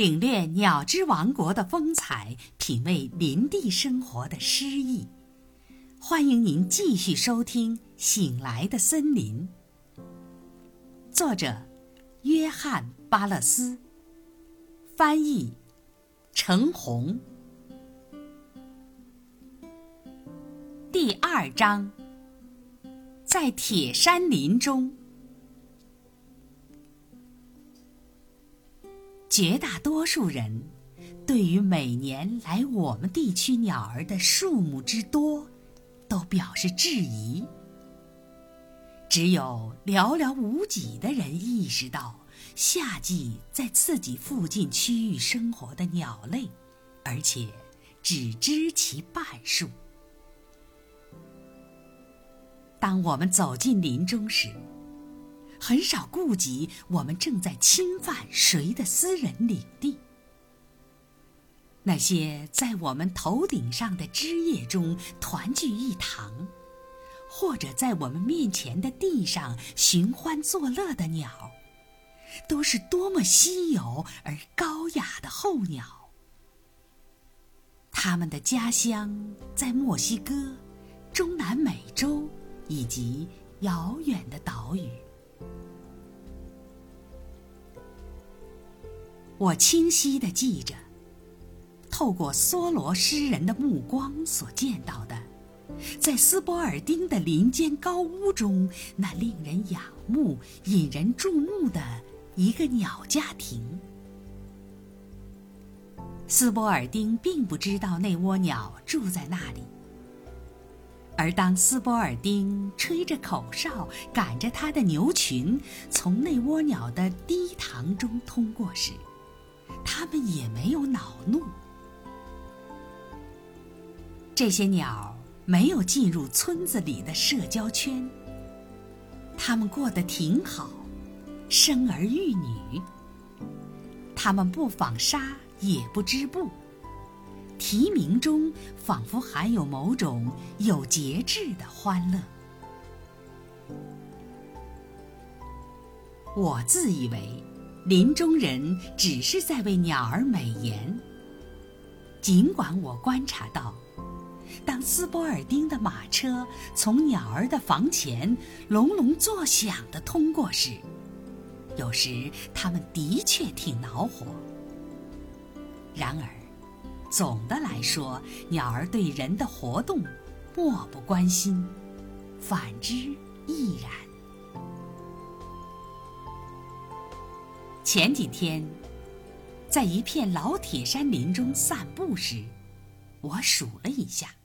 领略鸟之王国的风采，品味林地生活的诗意。欢迎您继续收听《醒来的森林》。作者：约翰·巴勒斯，翻译：程红。第二章，在铁山林中。绝大多数人对于每年来我们地区鸟儿的数目之多，都表示质疑。只有寥寥无几的人意识到夏季在自己附近区域生活的鸟类，而且只知其半数。当我们走进林中时，很少顾及我们正在侵犯谁的私人领地。那些在我们头顶上的枝叶中团聚一堂，或者在我们面前的地上寻欢作乐的鸟，都是多么稀有而高雅的候鸟。它们的家乡在墨西哥、中南美洲以及遥远的岛屿。我清晰地记着，透过梭罗诗人的目光所见到的，在斯波尔丁的林间高屋中，那令人仰慕、引人注目的一个鸟家庭。斯波尔丁并不知道那窝鸟住在那里，而当斯波尔丁吹着口哨，赶着他的牛群从那窝鸟的低塘中通过时，他们也没有恼怒。这些鸟没有进入村子里的社交圈。他们过得挺好，生儿育女。他们不纺纱，也不织布。啼鸣中仿佛含有某种有节制的欢乐。我自以为。林中人只是在为鸟儿美言。尽管我观察到，当斯波尔丁的马车从鸟儿的房前隆隆作响地通过时，有时他们的确挺恼火。然而，总的来说，鸟儿对人的活动漠不关心，反之亦然。前几天，在一片老铁山林中散步时，我数了一下，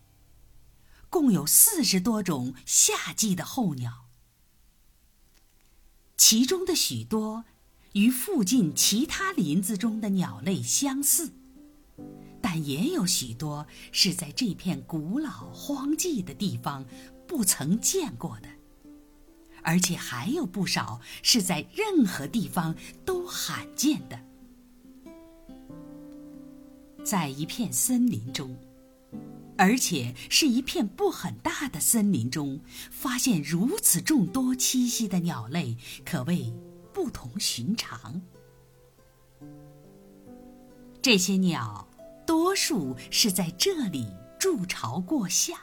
共有四十多种夏季的候鸟。其中的许多与附近其他林子中的鸟类相似，也有许多是在这片古老荒寂的地方不曾见过的。而且还有不少是在任何地方都罕见的。在一片森林中，而且是一片不很大的森林中，发现如此众多栖息的鸟类，可谓不同寻常。这些鸟，多数是在这里筑巢过夏。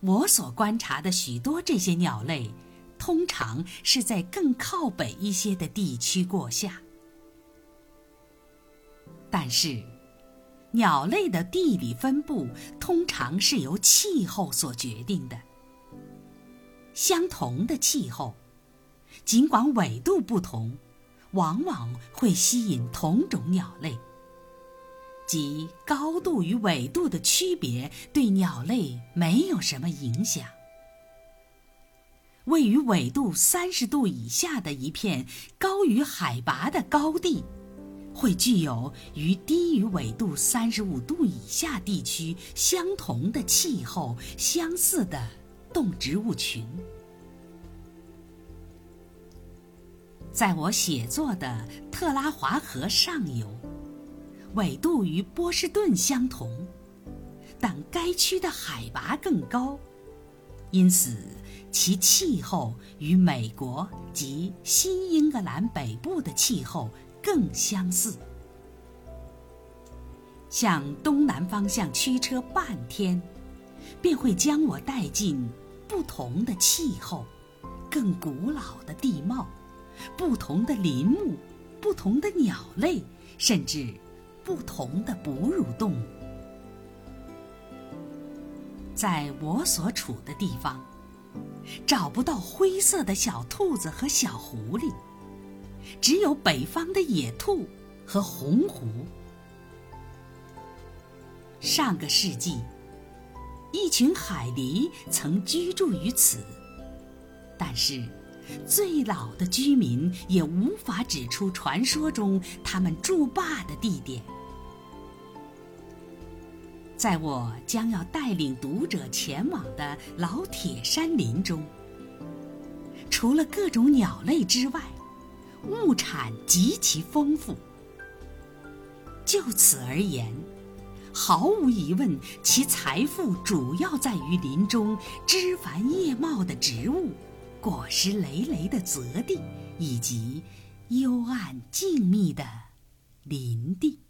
我所观察的许多这些鸟类，通常是在更靠北一些的地区过夏。但是，鸟类的地理分布通常是由气候所决定的。相同的气候，尽管纬度不同，往往会吸引同种鸟类。即高度与纬度的区别对鸟类没有什么影响。位于纬度三十度以下的一片高于海拔的高地，会具有与低于纬度三十五度以下地区相同的气候相似的动植物群。在我写作的特拉华河上游。纬度与波士顿相同，但该区的海拔更高，因此其气候与美国及新英格兰北部的气候更相似。向东南方向驱车半天，便会将我带进不同的气候、更古老的地貌、不同的林木、不同的鸟类，甚至不同的哺乳动物。在我所处的地方，找不到灰色的小兔子和小狐狸，只有北方的野兔和红狐。上个世纪，一群海狸曾居住于此，但是最老的居民也无法指出传说中他们筑坝的地点。在我将要带领读者前往的老铁山林中，除了各种鸟类之外，物产极其丰富。就此而言。毫无疑问，其财富主要在于林中枝繁叶茂的植物、果实累累的泽地，以及幽暗静谧的林地。